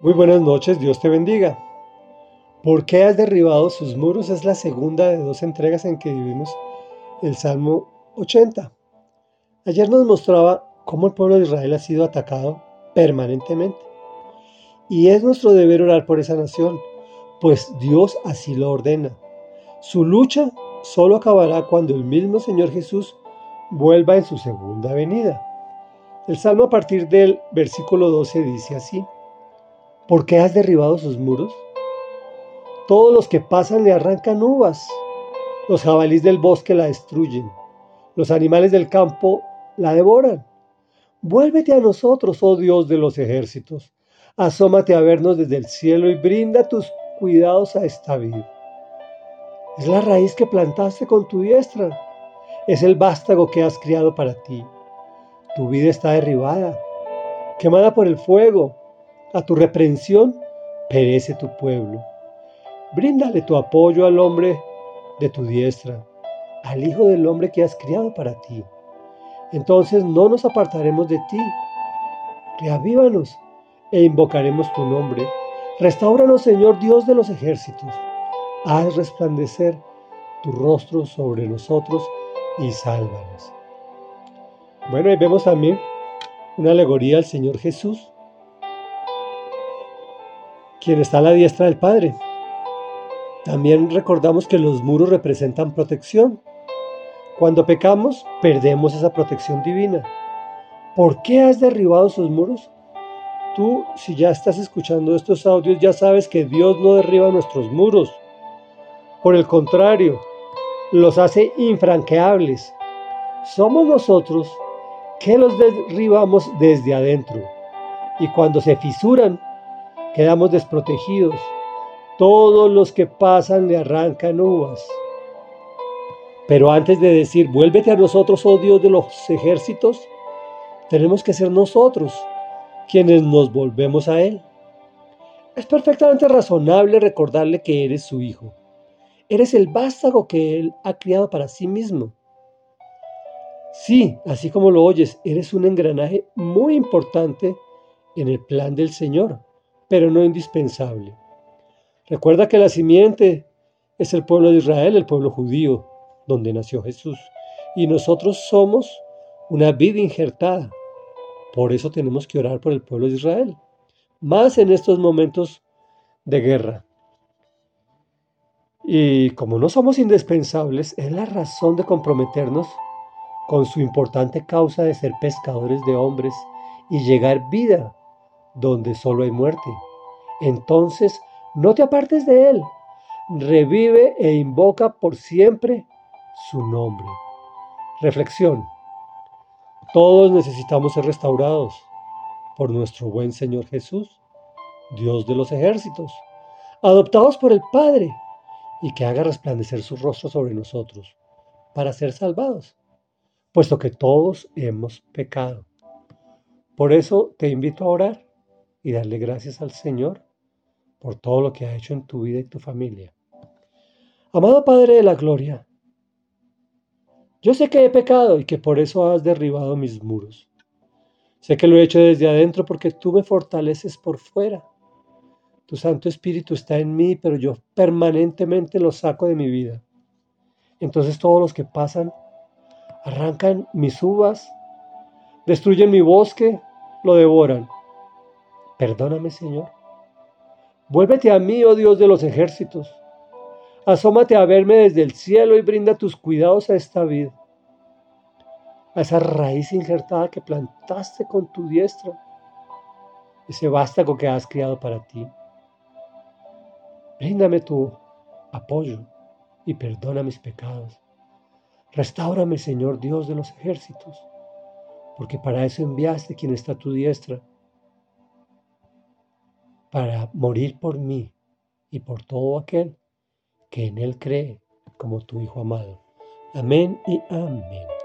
Muy buenas noches, Dios te bendiga. ¿Por qué has derribado sus muros? Es la segunda de dos entregas en que vivimos el Salmo 80. Ayer nos mostraba cómo el pueblo de Israel ha sido atacado permanentemente. Y es nuestro deber orar por esa nación, pues Dios así lo ordena. Su lucha solo acabará cuando el mismo Señor Jesús vuelva en su segunda venida. El Salmo a partir del versículo 12 dice así. ¿Por qué has derribado sus muros? Todos los que pasan le arrancan uvas. Los jabalíes del bosque la destruyen. Los animales del campo la devoran. Vuélvete a nosotros, oh Dios de los ejércitos. Asómate a vernos desde el cielo y brinda tus cuidados a esta vida. Es la raíz que plantaste con tu diestra. Es el vástago que has criado para ti. Tu vida está derribada, quemada por el fuego a tu reprensión perece tu pueblo. Bríndale tu apoyo al hombre de tu diestra, al Hijo del hombre que has criado para ti. Entonces no nos apartaremos de ti. Reavívanos e invocaremos tu nombre. Restauranos, Señor Dios de los ejércitos. Haz resplandecer tu rostro sobre nosotros y sálvanos. Bueno, ahí vemos también una alegoría al Señor Jesús quien está a la diestra del Padre. También recordamos que los muros representan protección. Cuando pecamos, perdemos esa protección divina. ¿Por qué has derribado sus muros? Tú, si ya estás escuchando estos audios, ya sabes que Dios no derriba nuestros muros. Por el contrario, los hace infranqueables. Somos nosotros que los derribamos desde adentro. Y cuando se fisuran, quedamos desprotegidos. Todos los que pasan le arrancan uvas. Pero antes de decir, vuélvete a nosotros, oh Dios de los ejércitos, tenemos que ser nosotros quienes nos volvemos a Él. Es perfectamente razonable recordarle que eres su hijo. Eres el vástago que Él ha criado para sí mismo. Sí, así como lo oyes, eres un engranaje muy importante en el plan del Señor pero no indispensable. Recuerda que la simiente es el pueblo de Israel, el pueblo judío, donde nació Jesús. Y nosotros somos una vida injertada. Por eso tenemos que orar por el pueblo de Israel, más en estos momentos de guerra. Y como no somos indispensables, es la razón de comprometernos con su importante causa de ser pescadores de hombres y llegar vida donde solo hay muerte. Entonces, no te apartes de él. Revive e invoca por siempre su nombre. Reflexión. Todos necesitamos ser restaurados por nuestro buen Señor Jesús, Dios de los ejércitos, adoptados por el Padre, y que haga resplandecer su rostro sobre nosotros para ser salvados, puesto que todos hemos pecado. Por eso te invito a orar y darle gracias al Señor por todo lo que ha hecho en tu vida y tu familia. Amado Padre de la Gloria, yo sé que he pecado y que por eso has derribado mis muros. Sé que lo he hecho desde adentro porque tú me fortaleces por fuera. Tu Santo Espíritu está en mí, pero yo permanentemente lo saco de mi vida. Entonces todos los que pasan arrancan mis uvas, destruyen mi bosque, lo devoran. Perdóname, Señor. Vuélvete a mí, oh Dios de los ejércitos. Asómate a verme desde el cielo y brinda tus cuidados a esta vida, a esa raíz injertada que plantaste con tu diestra, ese vástago que has criado para ti. Bríndame tu apoyo y perdona mis pecados. Restáurame, Señor Dios de los ejércitos, porque para eso enviaste quien está a tu diestra para morir por mí y por todo aquel que en Él cree como tu Hijo amado. Amén y amén.